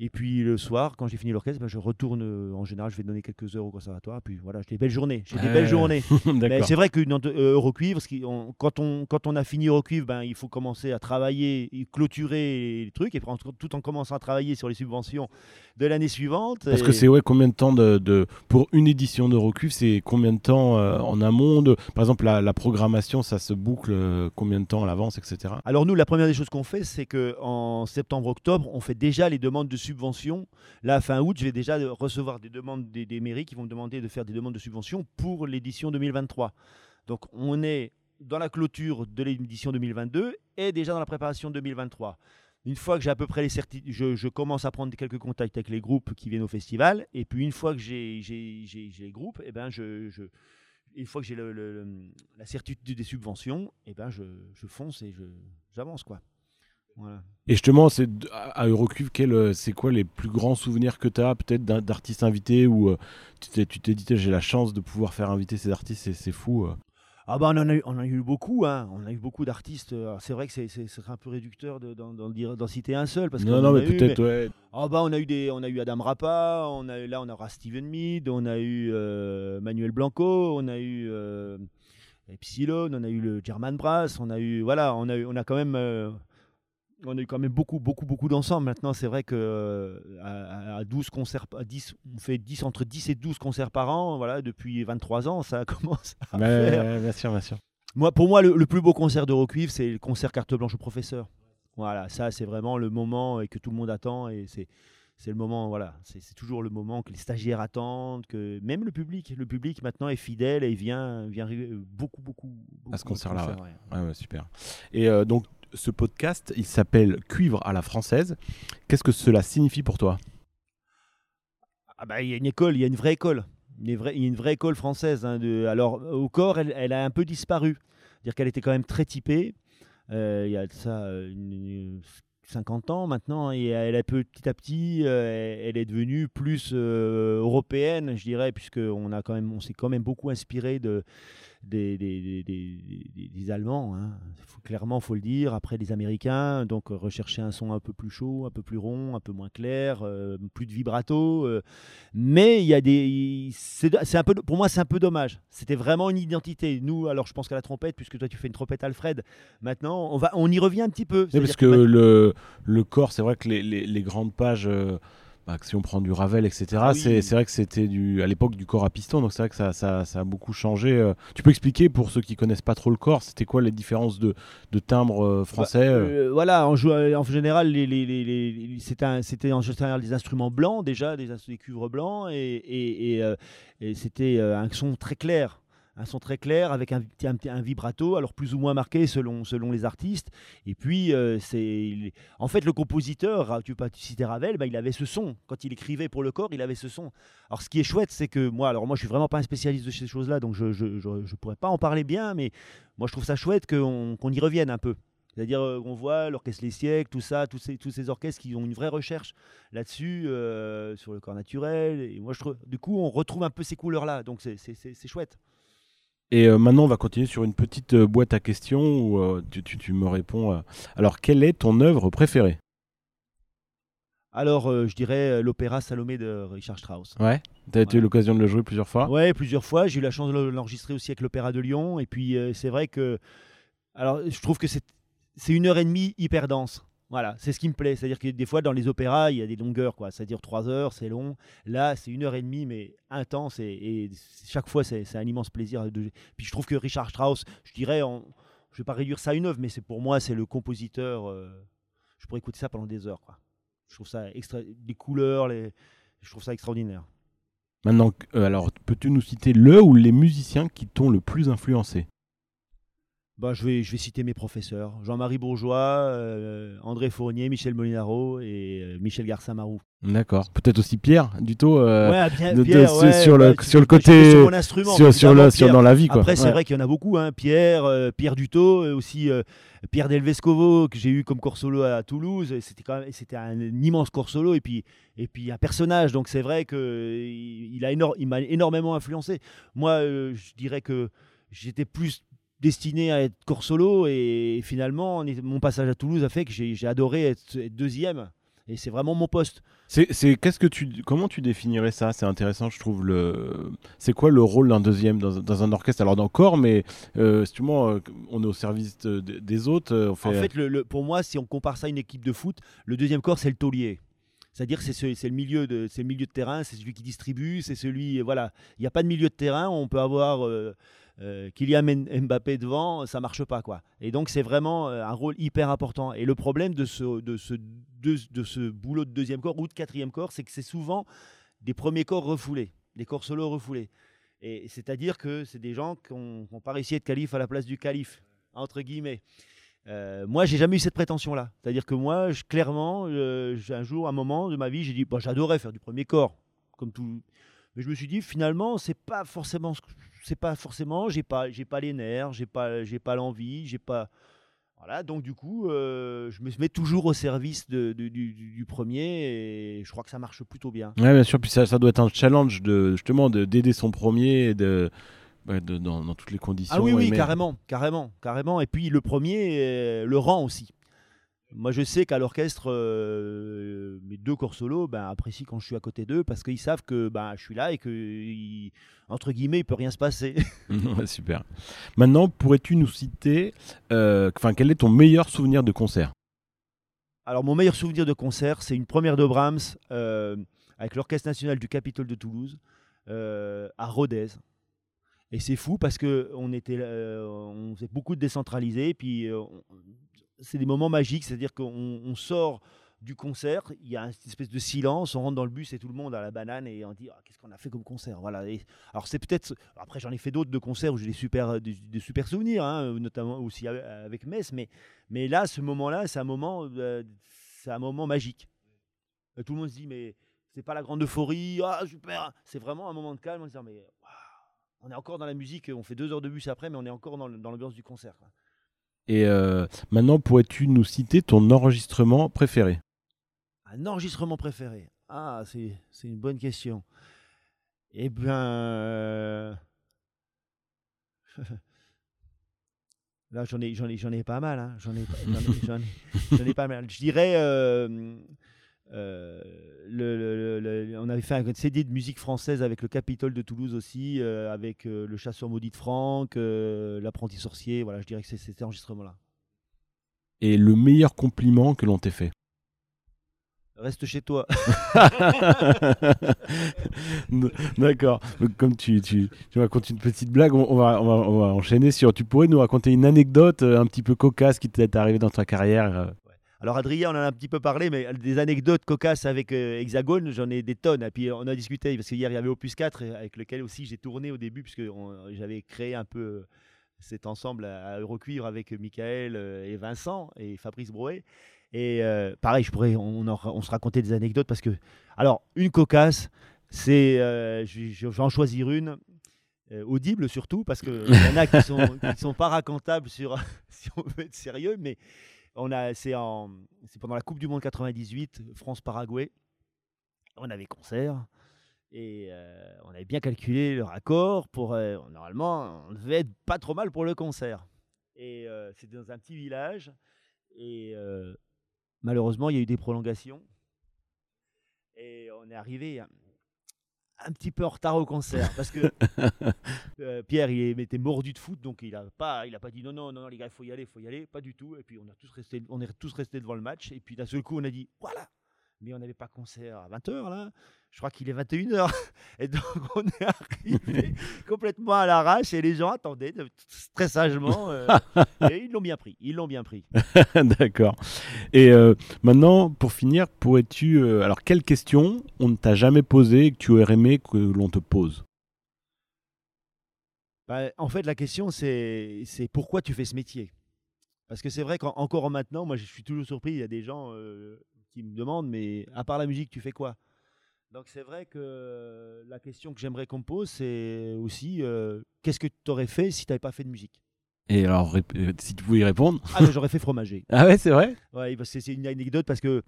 Et puis le soir, quand j'ai fini l'orchestre, ben, je retourne. euh, en général, je vais donner quelques heures au conservatoire. Puis voilà, j'ai des belles journées. J'ai des Ouais. belles journées. Mais D'accord. c'est vrai dans euh, Eurocuivre, ce qui- on- quand, on, quand on a fini Eurocuivre, ben, il faut commencer à travailler, et clôturer les trucs, et puis en- tout en commençant à travailler sur les subventions de l'année suivante. Parce Et- que c'est ouais, combien de temps de, de- pour une édition d'Eurocuve, c'est combien de temps euh, en amont de- Par exemple, la, la programmation, ça se boucle euh, combien de temps à l'avance, etc. Alors nous, la première des choses qu'on fait, c'est que en septembre-octobre, on fait déjà les demandes de subventions. Là, fin août, je vais déjà recevoir des demandes des, mairies qui vont me demander de faire des demandes de subventions pour l'édition 2023. Donc on est dans la clôture de l'édition 2022 et déjà dans la préparation 2023. Une fois que j'ai à peu près les certitudes, je, commence à prendre quelques contacts avec les groupes qui viennent au festival. Et puis une fois que j'ai les groupes, et ben une fois que j'ai la certitude des subventions, et ben je, je fonce et j'avance quoi. Et justement, c'est à Eurocuve, euh, c'est quoi les plus grands souvenirs que tu as peut-être d'artistes invités ou euh, tu t'es dit j'ai la chance de pouvoir faire inviter ces artistes, c'est- fou. euh. Ah bah on en a eu, on a eu beaucoup, hein. on a eu beaucoup d'artistes. C'est vrai que c'est, un peu réducteur de- d'en, dire- d'en citer un seul. Parce Non, non, mais peut-être, ouais. Ah bah on a eu des, on a eu Adam Rappa, on a eu- là on aura Steven Mead, on a eu euh, Manuel Blanco, on a eu euh, Epsilon, on a eu le German Brass, on a eu voilà, on a eu, on a quand même euh, on a eu quand même beaucoup beaucoup beaucoup d'ensemble. Maintenant, c'est vrai que euh, à, à 12 concerts à 10 on fait 10 entre 10 et 12 concerts par an, voilà, depuis 23 ans, ça commence à faire. bien sûr, bien sûr. Moi, pour moi, le, le plus beau concert d'Eurocuivre, c'est le concert carte blanche au professeur. Voilà, ça, c'est vraiment le moment et que tout le monde attend. Et c'est, c'est le moment, voilà, c'est, toujours le moment que les stagiaires attendent, que même le public, le public maintenant est fidèle et vient, vient euh, beaucoup, beaucoup, beaucoup À ce concert-là, concerts, ouais. Ouais, ouais, super. Et euh, donc, ce podcast, il s'appelle Cuivre à la française. Qu'est-ce que cela signifie pour toi? Ah bah, il y a une école, il y a une vraie école. Il y a une vraie, école française. hein, alors, au corps, elle, a un peu disparu. C'est-à-dire qu'elle était quand même très typée. Euh, il y a ça euh, une- une- 50 ans maintenant. Et elle a petit à petit, euh, elle est devenue plus européenne, je dirais, puisqu'on s'est quand même beaucoup inspiré de, des, des, des- des- Allemands. hein. Faut- clairement, il faut le dire. Après, des Américains. Donc, rechercher un son un peu plus chaud, un peu plus rond, un peu moins clair, euh, plus de vibrato. euh, mais il y a des. C'est c'est un peu, pour moi, c'est un peu dommage. C'était vraiment une identité. Nous, alors je pense qu'à la trompette, puisque toi tu fais une trompette Alfred, maintenant on, va, on y revient un petit peu. Oui, parce que le, le corps, c'est vrai que les, les- les grandes pages, euh, bah, si on prend du Ravel, etc., Ah oui. c'est c'est vrai que c'était du, à l'époque du corps à piston, donc c'est vrai que ça, ça, ça a beaucoup changé. euh. Tu peux expliquer pour ceux qui connaissent pas trop le corps, c'était quoi les différences de, de timbre euh, français euh? Euh, voilà, en, général, les, c'était un- c'était en général des instruments blancs déjà, des, cuivres blancs, et, et- et, et c'était un son très clair. Un son très clair avec un, un, vibrato, alors plus ou moins marqué selon, selon les artistes. Et puis, euh, c'est en fait le compositeur, tu, tu citais Ravel, bah, il avait ce son. Quand il écrivait pour le corps, il avait ce son. Alors, ce qui est chouette, c'est que moi, alors moi, je suis vraiment pas un spécialiste de ces choses-là, donc je je, je- je pourrais pas en parler bien, mais moi, je trouve ça chouette qu'on qu'on y revienne un peu. C'est-à-dire euh, qu'on voit l'orchestre Les Siècles, tout ça, tous ces, tous ces orchestres qui ont une vraie recherche là-dessus, euh, sur le corps naturel. Et moi, je du coup, on retrouve un peu ces couleurs-là. Donc, c'est chouette. Et euh, maintenant, on va continuer sur une petite euh, boîte à questions où euh, tu, tu- tu me réponds. alors, quelle est ton œuvre préférée? Alors, je dirais l'opéra Salomé de Richard Strauss. Ouais. Tu as Ouais. eu l'occasion de le jouer plusieurs fois? Ouais, plusieurs fois. J'ai eu la chance de l'enregistrer aussi avec l'Opéra de Lyon. Et puis, c'est vrai que. Alors, je trouve que c'est c'est une heure et demie hyper dense. Voilà, c'est ce qui me plaît. C'est-à-dire que des fois, dans les opéras, il y a des longueurs, quoi. C'est-à-dire trois heures, c'est long. Là, c'est une heure et demie, mais intense. Et, et chaque fois, c'est un immense plaisir. De... Puis, je trouve que Richard Strauss, je dirais, en... je vais pas réduire ça à une œuvre, mais c'est pour moi, c'est le compositeur. euh, Je pourrais écouter ça pendant des heures, quoi. Je trouve ça extra... les couleurs, je trouve ça extraordinaire. Maintenant, euh, alors, peux-tu nous citer le ou les musiciens qui t'ont le plus influencé? Bah, je, vais, je vais citer mes professeurs. Jean-Marie Bourgeois, euh, André Fournier, Michel Molinaro et euh, Michel Garçamarou. D'accord. Peut-être aussi Pierre, du tout. euh, ouais, bien, de- de- Pierre, sur- ouais, sur le- bah, sur le côté- sur mon instrument, sur, sur, le- sur dans la vie, quoi. Après, c'est Ouais. vrai qu'il y en a beaucoup. Hein. Pierre, Pierre Dutot, euh, aussi Pierre Delvescovo, que j'ai eu comme corps solo à Toulouse. C'était quand même, c'était un, immense corps solo et puis, et puis un personnage. Donc c'est vrai que euh, il, il m'a énormément influencé. Moi, je dirais que j'étais plus destiné à être corps solo et finalement, mon passage à Toulouse a fait que j'ai adoré être, être deuxième. Et c'est vraiment mon poste. C'est, qu'est-ce que tu, comment tu définirais ça? C'est intéressant, je trouve. Le, c'est quoi le rôle d'un deuxième dans, dans un orchestre? Alors dans corps, mais euh, justement, euh, on est au service de- de- des autres. euh, On fait, En fait, le- le- pour moi, si on compare ça à une équipe de foot, le deuxième corps, c'est le taulier. C'est-à-dire que c'est, ce- c'est le milieu de, c'est milieu de terrain, c'est celui qui distribue, c'est celui, voilà. Il n'y a pas de milieu de terrain, on peut avoir euh, euh, Kylian Mbappé devant, ça marche pas quoi. Et donc c'est vraiment euh, un rôle hyper important. Et le problème de ce, de ce, de, ce boulot de deuxième corps ou de quatrième corps, c'est que c'est souvent des premiers corps refoulés, des corps solos refoulés. Et c'est-à-dire que c'est des gens qui n'ont pas réussi à être calife à la place du calife, entre guillemets. Euh, moi, j'ai jamais eu cette prétention-là. C'est-à-dire que moi, clairement, euh, un jour, un moment de ma vie, j'ai dit, bah, j'adorais faire du premier corps, comme tout. Mais je me suis dit, finalement, c'est pas forcément, c'est pas forcément, j'ai pas, j'ai pas les nerfs, j'ai pas, j'ai pas l'envie, j'ai pas. Voilà, donc du coup, euh, je me mets toujours au service de- de- du, premier et je crois que ça marche plutôt bien. Ouais, bien sûr. Puis ça, ça doit être un challenge de justement de, d'aider son premier et de, bah, de- dans, dans toutes les conditions. Ah oui, oui, carrément, carrément, carrément. Et puis le premier, euh, le rang aussi. Moi, je sais qu'à l'orchestre, euh, mes deux corps solos ben, apprécient quand je suis à côté d'eux parce qu'ils savent que ben, je suis là et que, il- entre guillemets, il peut rien se passer. Super. Maintenant, pourrais-tu nous citer, euh, quel est ton meilleur souvenir de concert? Alors, mon meilleur souvenir de concert, c'est une première de Brahms euh, avec l'Orchestre national du Capitole de Toulouse euh, à Rodez. Et c'est fou parce que on était, euh, on faisait beaucoup de décentralisés, puis euh, c'est des moments magiques, c'est-à-dire qu'on on sort du concert, il y a une espèce de silence, on rentre dans le bus et tout le monde à la banane et on dit Ah, qu'est-ce qu'on a fait comme concert, voilà. Alors c'est peut-être, après j'en ai fait d'autres de concerts où j'ai des super, des, super souvenirs, hein, notamment aussi avec- Metz, mais mais là, ce moment-là, c'est un moment, euh, c'est un moment magique. Tout le monde se dit, mais c'est pas la grande euphorie, ah super, c'est vraiment un moment de calme en disant, mais on est encore dans la musique, on fait deux heures de bus après, mais on est encore dans, l'ambiance du concert. Et euh, maintenant, pourrais-tu nous citer ton enregistrement préféré? Un enregistrement préféré Ah, c'est, une bonne question. Eh bien. euh, Là, j'en ai, j'en ai, j'en ai pas mal. hein. J'en ai, ai, ai pas mal. Je dirais. euh, euh, le, le- le- le- on avait fait un CD de musique française avec le Capitole de Toulouse aussi, euh, avec euh, le Chasseur maudit de Franck, l'apprenti sorcier. Voilà, je dirais que c'est cet enregistrement-là. Et le meilleur compliment que l'on t'ait fait Reste chez toi. D'accord. Comme tu, tu, tu racontes une petite blague, on, on va, on, va, on va enchaîner sur. Tu pourrais nous raconter une anecdote un petit peu cocasse qui t'est arrivée dans ta carrière Alors Adrien, on en a un petit peu parlé, mais des anecdotes cocasses avec euh, Hexagone, j'en ai des tonnes. Et puis on a discuté, parce qu'hier il y avait Opus 4, euh, avec lequel aussi j'ai tourné au début, puisque j'avais créé un peu euh, cet ensemble à à Eurocuivre avec Michael euh, et Vincent et Fabrice Brouet. Et pareil, je pourrais, on, se racontait des anecdotes, parce que... Alors, une cocasse, c'est... euh, je, vais en choisir une. audible surtout parce qu'il y en a qui sont, qui sont pas racontables sur, si on veut être sérieux, mais on a, c'est, c'est pendant la Coupe du Monde 98, France-Paraguay. On avait concert et euh, on avait bien calculé le raccord. Pour, euh, normalement, on devait être pas trop mal pour le concert. Et euh, c'était dans un petit village. Et malheureusement, il y a eu des prolongations. Et on est arrivé un, petit peu en retard au concert parce que euh, Pierre, il était mordu de foot, donc il a pas, il a pas dit non, non, non, les gars, il faut y aller, il faut y aller, pas du tout. Et puis on a tous resté, on est tous restés devant le match. Et puis d'un seul coup, on a dit voilà, mais on n'avait pas concert à 20h là. Je crois qu'il est 21h. Et donc on est arrivé complètement à l'arrache et les gens attendaient très sagement. euh, et ils l'ont bien pris, ils l'ont bien pris. D'accord. Et euh, maintenant, pour finir, pourrais-tu. euh, alors, quelle question on ne t'a jamais posée et que tu aurais aimé que l'on te pose? Bah, en fait, la question, c'est pourquoi tu fais ce métier? Parce que c'est vrai qu'encore maintenant, moi, je suis toujours surpris. Il y a des gens qui me demandent, mais à part la musique, tu fais quoi? Donc, c'est vrai que la question que j'aimerais qu'on me pose, c'est aussi euh, qu'est-ce que tu aurais fait si tu n'avais pas fait de musique? Et alors, euh, si tu pouvais y répondre? Ah, j'aurais fait fromager. Ah ouais, c'est vrai? Ouais, c'est une anecdote parce que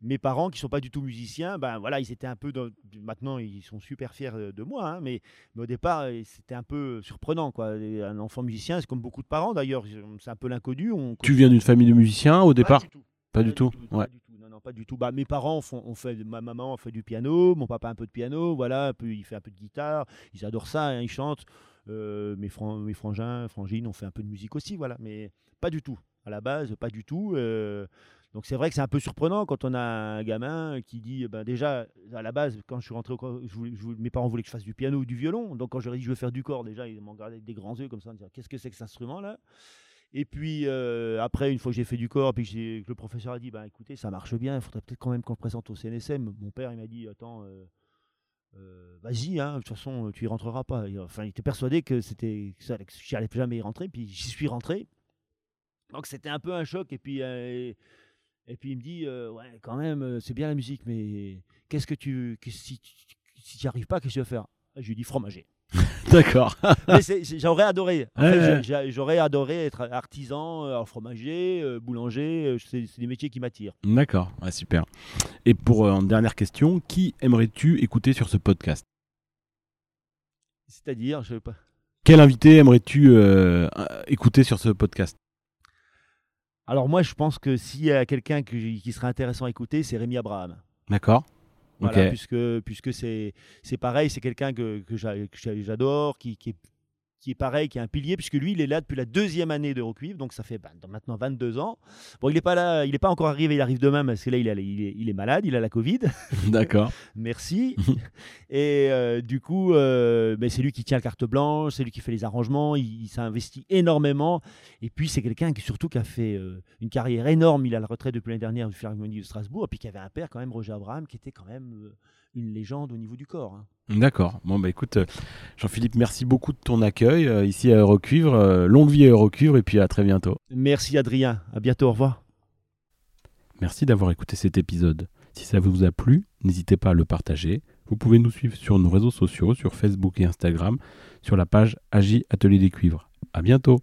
mes parents, qui sont pas du tout musiciens, ben voilà, ils étaient un peu. dans- Maintenant, ils sont super fiers de moi, hein, mais, mais au départ, euh, c'était un peu surprenant, quoi. Un enfant musicien, c'est comme beaucoup de parents d'ailleurs, c'est un peu l'inconnu. On... Tu viens d'une famille de musiciens au départ Pas du tout. Pas du tout. Ouais. Pas du tout. Non, pas du tout. Bah, mes parents font, ont fait, ma maman fait du piano, mon papa un peu de piano, voilà, il fait un peu de guitare, ils adorent ça, hein, ils chantent. Euh, mes, mes frangins, frangines ont fait un peu de musique aussi, voilà, mais pas du tout. À la base, pas du tout. Euh, donc c'est vrai que c'est un peu surprenant quand on a un gamin qui dit, ben déjà, à la base, quand je suis rentré, au, mes parents voulaient que je fasse du piano ou du violon. Donc quand je leur ai dit je veux faire du corps, déjà, ils m'ont regardé avec des grands yeux comme ça, en disant qu'est-ce que c'est que cet instrument-là? Et puis euh, après, une fois que j'ai fait du corps, puis le professeur a dit, bah, écoutez, ça marche bien, il faudrait peut-être quand même qu'on le présente au CNSM. Mon père, il m'a dit, attends, euh, euh, vas-y, hein, de toute façon, tu y rentreras pas. Enfin, il était persuadé que c'était que allais jamais y rentrer, puis j'y suis rentré. Donc c'était un peu un choc. Et puis, et, puis il me dit, ouais, quand même, c'est bien la musique, mais qu'est-ce que tu, si, si tu n'y arrives pas, qu'est-ce que tu vas faire? Je lui dis fromager. D'accord. j'aurais adoré. j'aurais adoré être artisan, euh, fromager, euh, boulanger. Euh, c'est, des métiers qui m'attirent. D'accord, super. Et pour une dernière question, qui aimerais-tu écouter sur ce podcast? C'est-à-dire, je sais pas. Quel invité aimerais-tu écouter sur ce podcast? Alors moi, je pense que s'il y a quelqu'un qui serait intéressant à écouter, c'est Rémi Abraham. D'accord puisque puisque c'est pareil, c'est quelqu'un que, que j'adore, qui, qui, est qui est pareil, qui est un pilier, puisque lui, il est là depuis la deuxième année d'Eurocuivre, donc ça fait ben, maintenant 22 ans. Bon, il n'est pas là, il n'est pas encore arrivé, il arrive demain, parce que là, il, est, il est, malade, il a la Covid. D'accord. Merci. Et euh, du coup, euh, ben, c'est lui qui tient la carte blanche, c'est lui qui fait les arrangements, il, s'est investi énormément. Et puis, c'est quelqu'un qui, surtout, qui a fait euh, une carrière énorme. Il a la retraite depuis l'année dernière du Philharmonie de Strasbourg, et puis qui avait un père, quand même, Roger Abraham, qui était quand même une légende au niveau du corps. Hein. D'accord. Bon, bah écoute, euh, Jean-Philippe, merci beaucoup de ton accueil euh, ici à Eurocuivre. Euh, longue vie à Eurocuivre et puis à très bientôt. Merci Adrien. À bientôt. Au revoir. Merci d'avoir écouté cet épisode. Si ça vous a plu, n'hésitez pas à le partager. Vous pouvez nous suivre sur nos réseaux sociaux, sur Facebook et Instagram, sur la page Agi Atelier des Cuivres. À bientôt.